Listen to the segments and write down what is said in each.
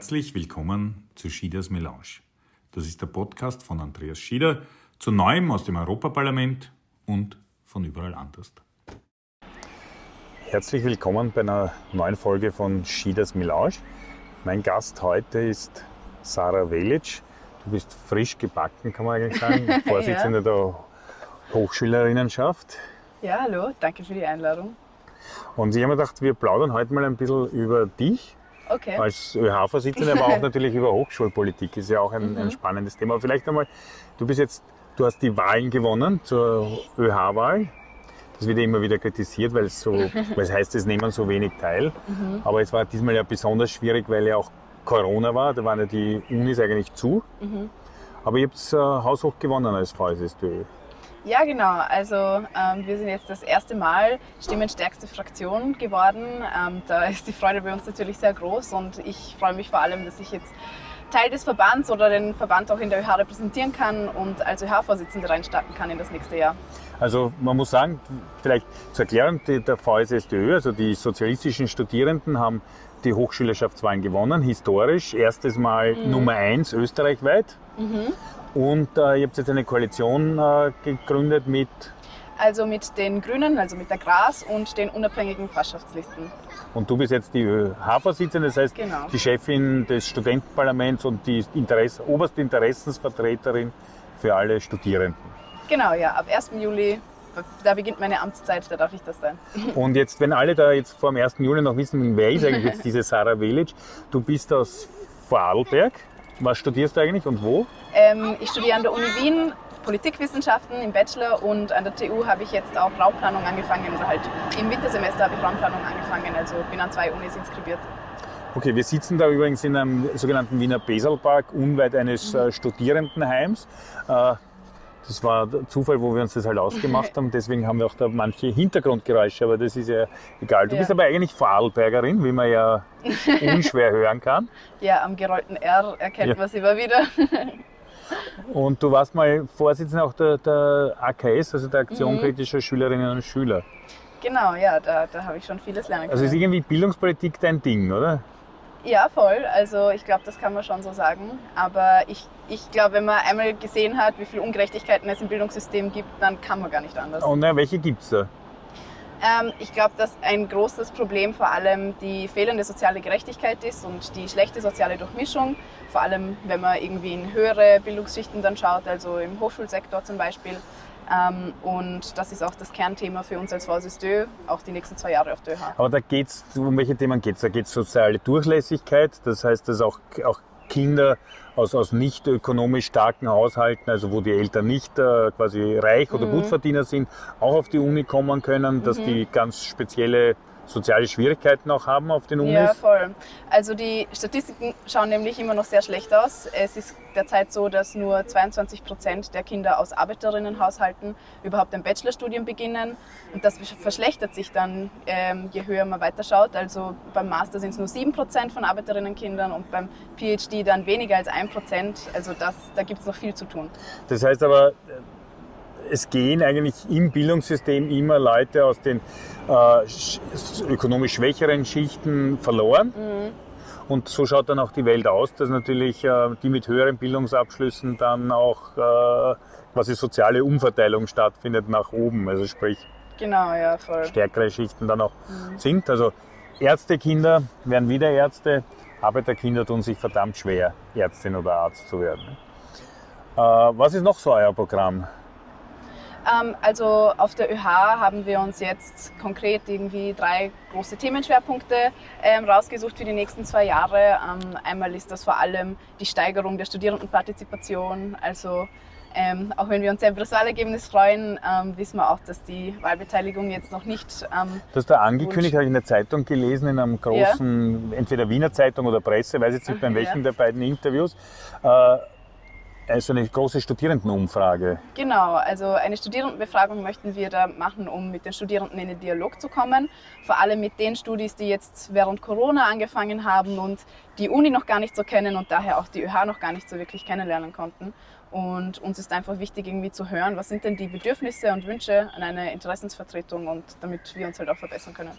Herzlich willkommen zu Schieders Melange. Das ist der Podcast von Andreas Schieder zu Neuem aus dem Europaparlament und von überall anders. Herzlich willkommen bei einer neuen Folge von Schieders Melange. Mein Gast heute ist Sarah Velic. Du bist frisch gebacken, kann man eigentlich sagen, Vorsitzende ja. der Hochschülerinnenschaft. Ja, hallo, danke für die Einladung. Und ich habe mir gedacht, wir plaudern heute mal ein bisschen über dich okay. als ÖH-Vorsitzende, aber auch natürlich über Hochschulpolitik. Ist ja auch ein, mhm. ein spannendes Thema. Aber vielleicht einmal, du bist jetzt, du hast die Wahlen gewonnen zur ÖH-Wahl. Das wird ja immer wieder kritisiert, weil es so, es heißt, es nehmen so wenig teil. Mhm. Aber es war diesmal ja besonders schwierig, weil ja auch Corona war. Da waren ja die Unis eigentlich zu. Mhm. Aber ihr habt es äh, haushoch gewonnen als VSSDÖ. Ja, genau. Also ähm, wir sind jetzt das erste Mal stimmenstärkste Fraktion geworden. Ähm, da ist die Freude bei uns natürlich sehr groß und ich freue mich vor allem, dass ich jetzt Teil des Verbands oder den Verband auch in der ÖH repräsentieren kann und als ÖH-Vorsitzende reinstarten kann in das nächste Jahr. Also man muss sagen, vielleicht zur Erklärung, der VSSDÖ, also die sozialistischen Studierenden haben die Hochschülerschaftswahlen gewonnen, historisch, erstes Mal mhm. Nummer eins österreichweit. Mhm. Und äh, ihr habt jetzt eine Koalition äh, gegründet mit also mit den Grünen, also mit der Gras und den unabhängigen Fachschaftslisten. Und du bist jetzt die ÖH-Vorsitzende, das heißt genau. die Chefin des Studentenparlaments und die Interesse, oberste Interessensvertreterin für alle Studierenden. Genau, ja, ab 1. Juli, da beginnt meine Amtszeit, da darf ich das sein. Und jetzt, wenn alle da jetzt vor dem 1. Juli noch wissen, wer ist eigentlich jetzt diese Sarah Velic, du bist aus Vorarlberg. Was studierst du eigentlich und wo? Ähm, ich studiere an der Uni Wien Politikwissenschaften im Bachelor und an der TU habe ich jetzt auch Raumplanung angefangen oder halt im Wintersemester habe ich Raumplanung angefangen, also bin an zwei Unis inskribiert. Okay, wir sitzen da übrigens in einem sogenannten Wiener Beselpark, unweit eines mhm. Studentenheims. Das war der Zufall, wo wir uns das halt ausgemacht haben. Deswegen haben wir auch da manche Hintergrundgeräusche, aber das ist ja egal. Du ja. bist aber eigentlich Vorarlbergerin, wie man ja unschwer hören kann. Ja, am gerollten R erkennt ja. man sie immer wieder. Und du warst mal Vorsitzender auch der, der AKS, also der Aktion mhm. kritischer Schülerinnen und Schüler. Genau, ja, da, da habe ich schon vieles lernen können. Also ist irgendwie Bildungspolitik dein Ding, oder? Ja, voll. Also ich glaube, das kann man schon so sagen. Aber ich, ich glaube, wenn man einmal gesehen hat, wie viele Ungerechtigkeiten es im Bildungssystem gibt, dann kann man gar nicht anders. Und na, welche gibt es da? Ähm, ich glaube, dass ein großes Problem vor allem die fehlende soziale Gerechtigkeit ist und die schlechte soziale Durchmischung. Vor allem, wenn man irgendwie in höhere Bildungsschichten dann schaut, also im Hochschulsektor zum Beispiel. Ähm, und das ist auch das Kernthema für uns als VSSDÖ, auch die nächsten zwei Jahre auf der ÖH. Aber da geht es, um welche Themen geht es? Da geht es soziale Durchlässigkeit, das heißt, dass auch, auch Kinder aus, aus nicht ökonomisch starken Haushalten, also wo die Eltern nicht äh, quasi reich oder mhm. Gutverdiener sind, auch auf die Uni kommen können, dass mhm. die ganz spezielle soziale Schwierigkeiten auch haben auf den Unis? Ja, voll. Also die Statistiken schauen nämlich immer noch sehr schlecht aus. Es ist derzeit so, dass nur 22 Prozent der Kinder aus Arbeiterinnenhaushalten überhaupt ein Bachelorstudium beginnen. Und das verschlechtert sich dann, ähm, je höher man weiterschaut. Also beim Master sind es nur 7 Prozent von Arbeiterinnenkindern und beim PhD dann weniger als 1 Prozent. Also das, da gibt es noch viel zu tun. Das heißt aber, es gehen eigentlich im Bildungssystem immer Leute aus den äh, ökonomisch schwächeren Schichten verloren. Mhm. Und so schaut dann auch die Welt aus, dass natürlich äh, die mit höheren Bildungsabschlüssen dann auch äh, quasi soziale Umverteilung stattfindet nach oben. Also sprich, genau, ja, stärkere Schichten dann auch mhm. sind. Also Ärztekinder werden wieder Ärzte, Arbeiterkinder tun sich verdammt schwer, Ärztin oder Arzt zu werden. Äh, was ist noch so euer Programm? Ähm, also auf der ÖH haben wir uns jetzt konkret irgendwie drei große Themenschwerpunkte ähm, rausgesucht für die nächsten zwei Jahre. Ähm, einmal ist das vor allem die Steigerung der Studierendenpartizipation. Also auch wenn wir uns sehr über das Wahlergebnis freuen, wissen wir auch, dass die Wahlbeteiligung jetzt noch nicht. Ähm, das du angekündigt, habe ich in der Zeitung gelesen, in einem großen, ja. entweder Wiener Zeitung oder Presse, weiß jetzt nicht bei welchen ja. der beiden Interviews. Äh, also eine große Studierendenumfrage. Genau, also eine Studierendenbefragung möchten wir da machen, um mit den Studierenden in den Dialog zu kommen. Vor allem mit den Studis, die jetzt während Corona angefangen haben und die Uni noch gar nicht so kennen und daher auch die ÖH noch gar nicht so wirklich kennenlernen konnten. Und uns ist einfach wichtig, irgendwie zu hören, was sind denn die Bedürfnisse und Wünsche an eine Interessensvertretung und damit wir uns halt auch verbessern können.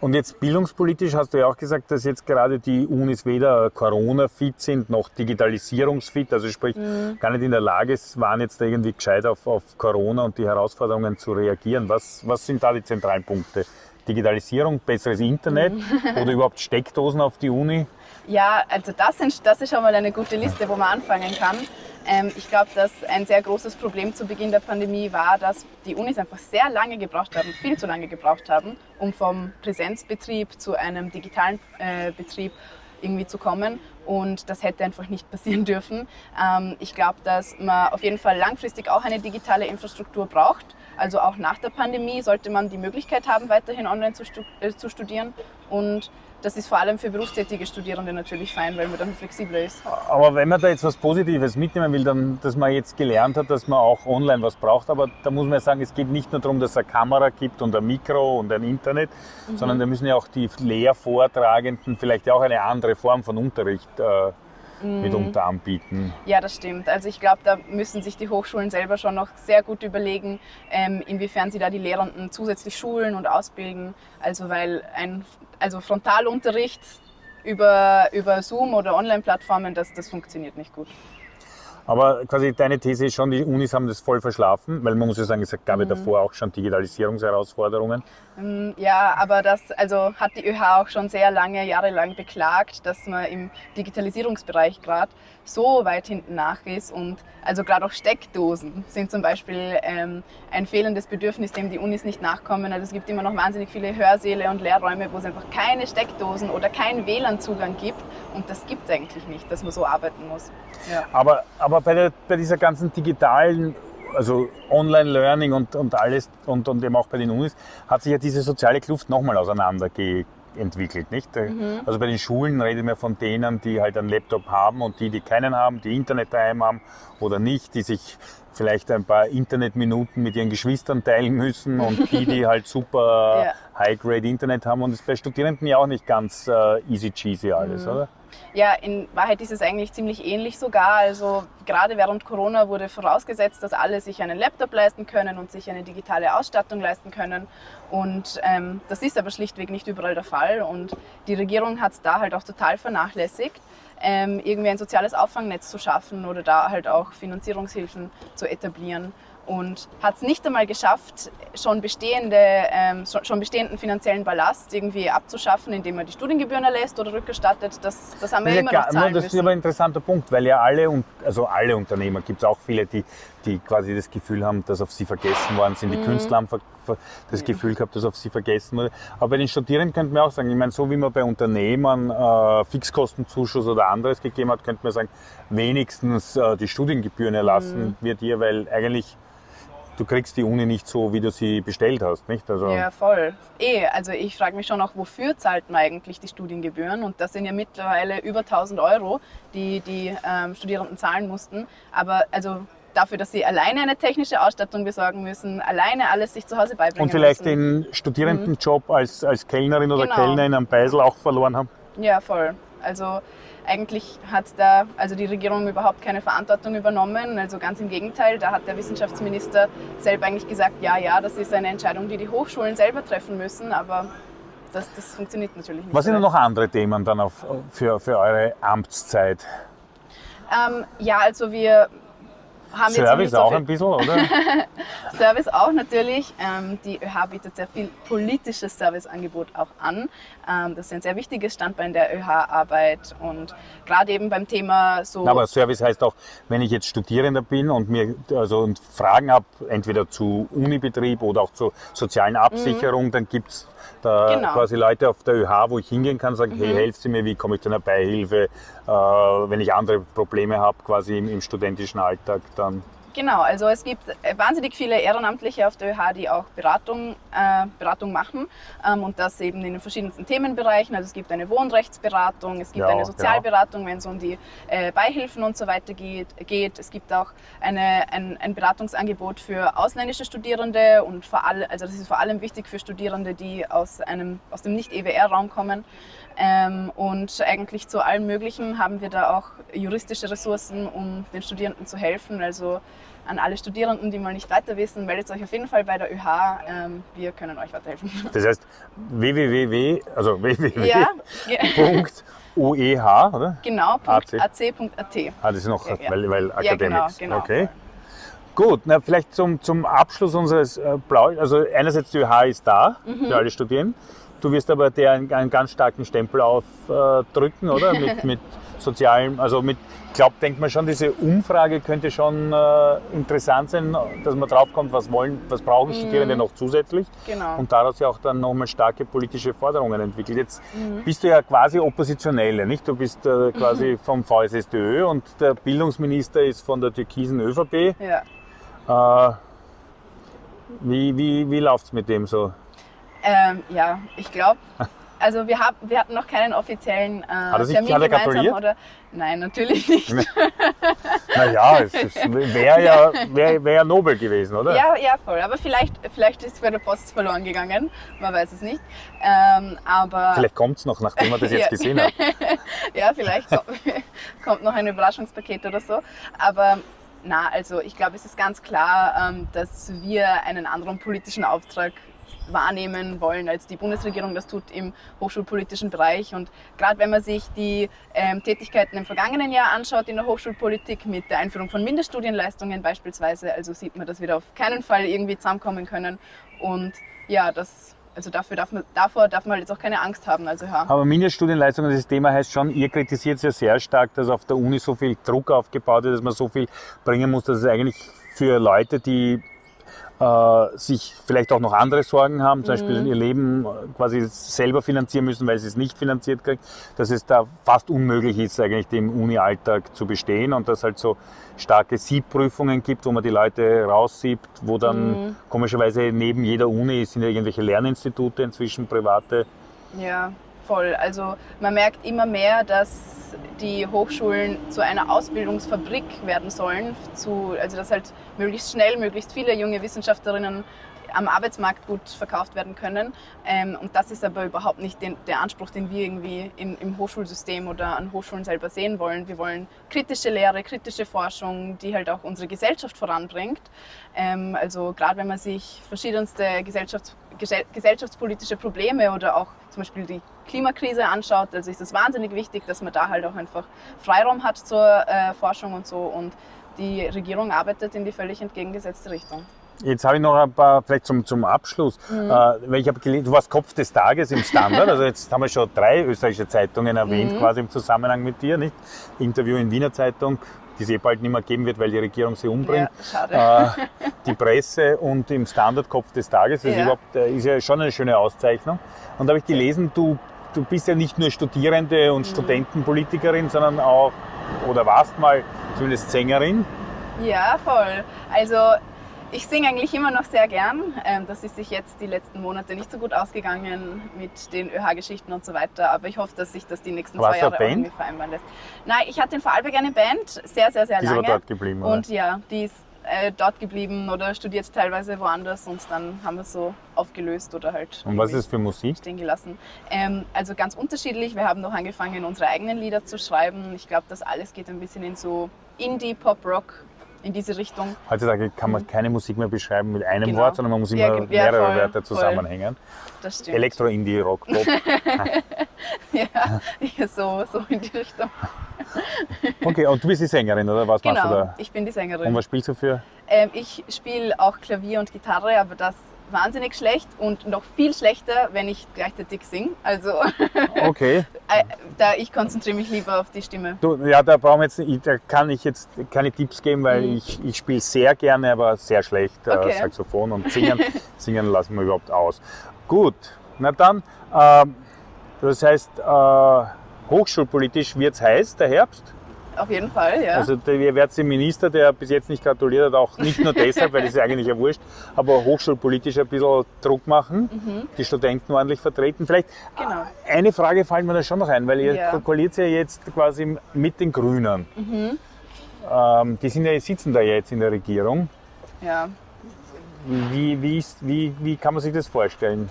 Und jetzt bildungspolitisch hast du ja auch gesagt, dass jetzt gerade die Unis weder Corona-fit sind noch digitalisierungsfit, also sprich mhm. gar nicht in der Lage waren, jetzt irgendwie gescheit auf, auf Corona und die Herausforderungen zu reagieren. Was, was sind da die zentralen Punkte? Digitalisierung, besseres Internet mhm. oder überhaupt Steckdosen auf die Uni? Ja, also das, sind, das ist schon mal eine gute Liste, wo man anfangen kann. Ähm, ich glaube, dass ein sehr großes Problem zu Beginn der Pandemie war, dass die Unis einfach sehr lange gebraucht haben, viel zu lange gebraucht haben, um vom Präsenzbetrieb zu einem digitalen äh, Betrieb irgendwie zu kommen. Und das hätte einfach nicht passieren dürfen. Ähm, ich glaube, dass man auf jeden Fall langfristig auch eine digitale Infrastruktur braucht. Also auch nach der Pandemie sollte man die Möglichkeit haben, weiterhin online zu, äh, zu studieren. Und das ist vor allem für berufstätige Studierende natürlich fein, weil man dann flexibler ist. Aber wenn man da jetzt was Positives mitnehmen will, dann, dass man jetzt gelernt hat, dass man auch online was braucht, aber da muss man sagen, es geht nicht nur darum, dass es eine Kamera gibt und ein Mikro und ein Internet, mhm. sondern da müssen ja auch die Lehrvortragenden vielleicht auch eine andere Form von Unterricht äh, mhm. mitunter anbieten. Ja, das stimmt. Also ich glaube, da müssen sich die Hochschulen selber schon noch sehr gut überlegen, ähm, inwiefern sie da die Lehrenden zusätzlich schulen und ausbilden. Also weil ein also Frontalunterricht über, über Zoom oder Online-Plattformen, das, das funktioniert nicht gut. Aber quasi deine These ist schon, die Unis haben das voll verschlafen, weil man muss ja sagen, es gab ja mhm. davor auch schon Digitalisierungsherausforderungen. Mm, ja, aber das also hat die ÖH auch schon sehr lange, jahrelang beklagt, dass man im Digitalisierungsbereich gerade so weit hinten nach ist. Und also gerade auch Steckdosen sind zum Beispiel ähm, ein fehlendes Bedürfnis, dem die Unis nicht nachkommen. Also es gibt immer noch wahnsinnig viele Hörsäle und Lehrräume, wo es einfach keine Steckdosen oder keinen WLAN-Zugang gibt. Und das gibt es eigentlich nicht, dass man so arbeiten muss. Ja. Aber, aber bei, der, bei dieser ganzen digitalen also Online-Learning und, und alles und, und eben auch bei den Unis, hat sich ja diese soziale Kluft nochmal auseinander entwickelt, nicht? Mhm. Also bei den Schulen reden wir von denen, die halt einen Laptop haben und die, die keinen haben, die Internet daheim haben oder nicht, die sich vielleicht ein paar Internetminuten mit ihren Geschwistern teilen müssen und die, die halt super ja. High-Grade Internet haben und ist bei Studierenden ja auch nicht ganz äh, easy cheesy alles, mhm. oder? Ja, in Wahrheit ist es eigentlich ziemlich ähnlich sogar. Also gerade während Corona wurde vorausgesetzt, dass alle sich einen Laptop leisten können und sich eine digitale Ausstattung leisten können. Und ähm, das ist aber schlichtweg nicht überall der Fall. Und die Regierung hat es da halt auch total vernachlässigt, ähm, irgendwie ein soziales Auffangnetz zu schaffen oder da halt auch Finanzierungshilfen zu etablieren und hat es nicht einmal geschafft, schon, bestehende, ähm, schon bestehenden finanziellen Ballast irgendwie abzuschaffen, indem man die Studiengebühren erlässt oder rückerstattet. Das, das haben wir ja immer noch zahlen Das ist aber ein interessanter Punkt, weil ja alle, also alle Unternehmer, gibt es auch viele, die, die quasi das Gefühl haben, dass auf sie vergessen worden sind. Die mhm. Künstler haben das Gefühl gehabt, dass auf sie vergessen wurde. Aber bei den Studierenden könnte man auch sagen, ich meine, so wie man bei Unternehmern äh, Fixkostenzuschuss oder anderes gegeben hat, könnte man sagen, wenigstens äh, die Studiengebühren erlassen mhm. wird hier, weil eigentlich du kriegst die Uni nicht so, wie du sie bestellt hast, nicht? Also ja, voll. Eh, also ich frage mich schon auch, wofür zahlt man eigentlich die Studiengebühren? Und das sind ja mittlerweile über 1000 Euro, die die ähm, Studierenden zahlen mussten. Aber also dafür, dass sie alleine eine technische Ausstattung besorgen müssen, alleine alles sich zu Hause beibringen Und vielleicht müssen. den Studierendenjob mhm. als, als Kellnerin oder genau. Kellner in einem Beisel auch verloren haben? Ja, voll. Also eigentlich hat da also die Regierung überhaupt keine Verantwortung übernommen. Also ganz im Gegenteil, da hat der Wissenschaftsminister selber eigentlich gesagt, ja, ja, das ist eine Entscheidung, die die Hochschulen selber treffen müssen, aber das, das funktioniert natürlich nicht. Was sind denn noch andere Themen dann auf, für, für eure Amtszeit? Ähm, ja, also wir haben Service so auch ein bisschen, oder? Service auch natürlich. Ähm, die ÖH bietet sehr viel politisches Serviceangebot auch an. Ähm, das ist ein sehr wichtiges Standbein der ÖH-Arbeit und gerade eben beim Thema so. Aber Service heißt auch, wenn ich jetzt Studierender bin und mir also und Fragen habe, entweder zu Unibetrieb oder auch zur sozialen Absicherung, mhm. dann gibt es da genau. quasi Leute auf der ÖH, wo ich hingehen kann, sagen, mhm. hey, helfen Sie mir, wie komme ich zu einer Beihilfe, äh, wenn ich andere Probleme habe, quasi im, im studentischen Alltag, dann Genau, also es gibt wahnsinnig viele Ehrenamtliche auf der ÖH, die auch Beratung, äh, Beratung machen ähm, und das eben in den verschiedensten Themenbereichen. Also es gibt eine Wohnrechtsberatung, es gibt ja, eine Sozialberatung, ja. wenn es um die äh, Beihilfen und so weiter geht, geht. Es gibt auch eine, ein, ein Beratungsangebot für ausländische Studierende und vor allem, also das ist vor allem wichtig für Studierende, die aus, einem, aus dem Nicht-EWR-Raum kommen. Ähm, und eigentlich zu allem Möglichen haben wir da auch juristische Ressourcen, um den Studierenden zu helfen. Also an alle Studierenden, die mal nicht weiter wissen, meldet euch auf jeden Fall bei der ÖH. Ähm, wir können euch weiterhelfen. Das heißt www, also www. Ja. .ueh, oder? Genau, .ac.at. Ah, das ist noch, ja, weil, weil Academics. Ja, genau, genau. Okay. Gut, na, vielleicht zum, zum Abschluss unseres äh, Blau, also einerseits die ÖH ist da mhm. für alle Studierenden. Du wirst aber der einen, einen ganz starken Stempel aufdrücken, äh, oder? Mit, mit sozialem, also mit, ich glaube, denkt man schon, diese Umfrage könnte schon äh, interessant sein, dass man draufkommt, was wollen, was brauchen Studierende mhm. noch zusätzlich. Genau. Und daraus ja auch dann nochmal starke politische Forderungen entwickelt. Jetzt mhm. bist du ja quasi Oppositionelle, nicht? Du bist äh, quasi mhm. vom VSSDÖ und der Bildungsminister ist von der türkisen ÖVP. Ja. Äh, wie wie, wie läuft es mit dem so? Ähm, ja, ich glaube, also wir, haben, wir hatten noch keinen offiziellen äh, hat er sich, Termin er gratuliert? Oder, nein, natürlich nicht. naja, es, wäre ja, wär, wär ja nobel gewesen, oder? Ja, ja, voll. Aber vielleicht, vielleicht ist es bei der Post verloren gegangen. Man weiß es nicht. Ähm, aber vielleicht kommt es noch, nachdem man das jetzt gesehen hat. ja, vielleicht kommt noch ein Überraschungspaket oder so. Aber na, also ich glaube, es ist ganz klar, ähm, dass wir einen anderen politischen Auftrag wahrnehmen wollen, als die Bundesregierung das tut im hochschulpolitischen Bereich. Und gerade wenn man sich die ähm, Tätigkeiten im vergangenen Jahr anschaut in der Hochschulpolitik mit der Einführung von Mindeststudienleistungen beispielsweise, also sieht man, dass wir da auf keinen Fall irgendwie zusammenkommen können. Und ja, das also dafür darf man, davor darf man halt jetzt auch keine Angst haben. Also, ja. Aber Mindeststudienleistungen, das Thema heißt schon, ihr kritisiert ja sehr stark, dass auf der Uni so viel Druck aufgebaut wird, dass man so viel bringen muss, dass es eigentlich für Leute, die sich vielleicht auch noch andere Sorgen haben, zum mhm. Beispiel ihr Leben quasi selber finanzieren müssen, weil sie es nicht finanziert kriegen, dass es da fast unmöglich ist, eigentlich dem Uni-Alltag zu bestehen und dass halt so starke Siebprüfungen gibt, wo man die Leute raussiebt, wo dann mhm. komischerweise neben jeder Uni sind ja irgendwelche Lerninstitute inzwischen private. Ja, voll. Also man merkt immer mehr, dass die Hochschulen zu einer Ausbildungsfabrik werden sollen, zu, also dass halt möglichst schnell, möglichst viele junge Wissenschaftlerinnen am Arbeitsmarkt gut verkauft werden können. Ähm, und das ist aber überhaupt nicht der Anspruch, den wir irgendwie im Hochschulsystem oder an Hochschulen selber sehen wollen. Wir wollen kritische Lehre, kritische Forschung, die halt auch unsere Gesellschaft voranbringt. Ähm, also gerade wenn man sich verschiedenste Gesellschafts gesellschaftspolitische Probleme oder auch zum Beispiel die Klimakrise anschaut, also ist es wahnsinnig wichtig, dass man da halt auch einfach Freiraum hat zur äh, Forschung und so und die Regierung arbeitet in die völlig entgegengesetzte Richtung. Jetzt habe ich noch ein paar, vielleicht zum, zum Abschluss, mhm. äh, weil ich habe gelesen, du warst Kopf des Tages im Standard, also jetzt haben wir schon drei österreichische Zeitungen erwähnt, mhm. quasi im Zusammenhang mit dir, nicht? Interview in Wiener Zeitung, die es eh bald nicht mehr geben wird, weil die Regierung sie umbringt. Ja, äh, die Presse und im Standard Kopf des Tages, das ja. ist, überhaupt, äh, ist ja schon eine schöne Auszeichnung. Und da habe ich gelesen, du, du bist ja nicht nur Studierende und mhm. Studentenpolitikerin, sondern auch, oder warst mal zumindest Sängerin. Ja, voll. Also ich singe eigentlich immer noch sehr gern. Ähm, das ist sich jetzt die letzten Monate nicht so gut ausgegangen mit den ÖH-Geschichten und so weiter. Aber ich hoffe, dass sich das die nächsten Warst zwei Jahre auch irgendwie vereinbaren lässt. Nein, ich hatte in Vorarlberg eine Band, sehr, sehr, sehr die lange. Die ist aber dort geblieben, oder? Und ja, die ist äh, dort geblieben oder studiert teilweise woanders und dann haben wir es so aufgelöst oder halt. Und was ist für Musik? Stehen gelassen. Ähm, also ganz unterschiedlich. Wir haben noch angefangen, unsere eigenen Lieder zu schreiben. Ich glaube, das alles geht ein bisschen in so Indie, Pop, Rock in diese Richtung. Heutzutage kann man mhm. keine Musik mehr beschreiben mit einem genau. Wort, sondern man muss immer ja, mehrere voll, Wörter zusammenhängen. Voll. Das stimmt. Elektro, Indie, Rock, Pop. ja, so, so in die Richtung. okay, und du bist die Sängerin, oder was genau, machst du da? ich bin die Sängerin. Und was spielst du für? Ähm, ich spiele auch Klavier und Gitarre, aber das wahnsinnig schlecht und noch viel schlechter, wenn ich gleichzeitig singe. Also okay. Äh, da ich konzentriere mich lieber auf die Stimme. Du, ja, da brauchen wir jetzt, da kann ich jetzt keine Tipps geben, weil mhm. ich, ich spiele sehr gerne, aber sehr schlecht äh, okay. Saxophon und singen, singen lassen wir überhaupt aus. Gut, na dann, äh, das heißt, äh, hochschulpolitisch wird es heiß, der Herbst. Auf jeden Fall, ja. Also ihr werdet den Minister, der bis jetzt nicht gratuliert hat, auch nicht nur deshalb, weil das ist eigentlich ja wurscht, aber hochschulpolitisch ein bisschen Druck machen, mhm. die Studenten ordentlich vertreten. Vielleicht genau. eine Frage fällt mir da schon noch ein, weil ihr ja. koaliert ja jetzt quasi mit den Grünen. Mhm. Ähm, die sind ja, sitzen da jetzt in der Regierung. Ja. Wie, wie, ist, wie, wie kann man sich das vorstellen?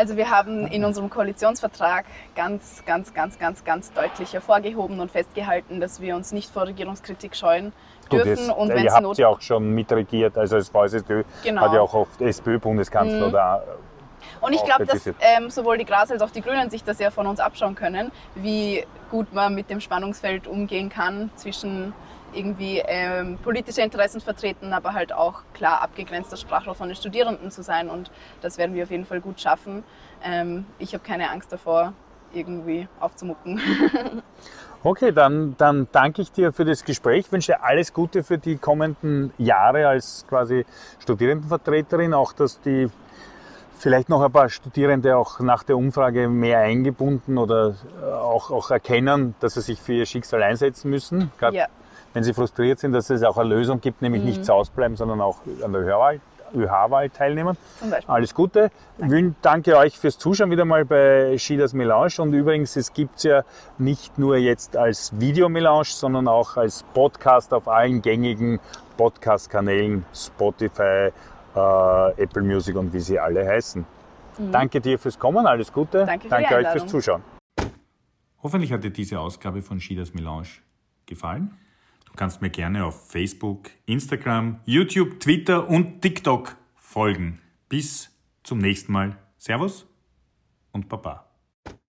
Also wir haben in unserem Koalitionsvertrag ganz, ganz, ganz, ganz, ganz deutlich hervorgehoben und festgehalten, dass wir uns nicht vor Regierungskritik scheuen dürfen. Das, und ihr habt ja auch schon mitregiert, also als VSSD genau. hat ja auch oft SPÖ-Bundeskanzler mhm. oder und ich glaube, dass ähm, sowohl die Gras als auch die Grünen sich das ja von uns abschauen können, wie gut man mit dem Spannungsfeld umgehen kann zwischen irgendwie ähm, politische Interessen vertreten, aber halt auch klar abgegrenzter Sprachrohr von den Studierenden zu sein. Und das werden wir auf jeden Fall gut schaffen. Ähm, ich habe keine Angst davor, irgendwie aufzumucken. Okay, dann, dann danke ich dir für das Gespräch. Wünsche dir alles Gute für die kommenden Jahre als quasi Studierendenvertreterin, auch dass die vielleicht noch ein paar Studierende auch nach der Umfrage mehr eingebunden oder auch, auch erkennen, dass sie sich für ihr Schicksal einsetzen müssen. Gerade ja wenn sie frustriert sind, dass es auch eine Lösung gibt, nämlich mhm. nicht zu Hause bleiben, sondern auch an der Hörwahl, ÖH-Wahl teilnehmen. Alles Gute. Danke. danke euch fürs Zuschauen wieder mal bei Schieders Melange. Und übrigens, es gibt es ja nicht nur jetzt als Videomelange, sondern auch als Podcast auf allen gängigen Podcast-Kanälen, Spotify, äh, Apple Music und wie sie alle heißen. Mhm. Danke dir fürs Kommen, alles Gute. Danke, für danke euch fürs Zuschauen. Hoffentlich hat dir diese Ausgabe von Schieders Melange gefallen. Du kannst mir gerne auf Facebook, Instagram, YouTube, Twitter und TikTok folgen. Bis zum nächsten Mal. Servus und Baba.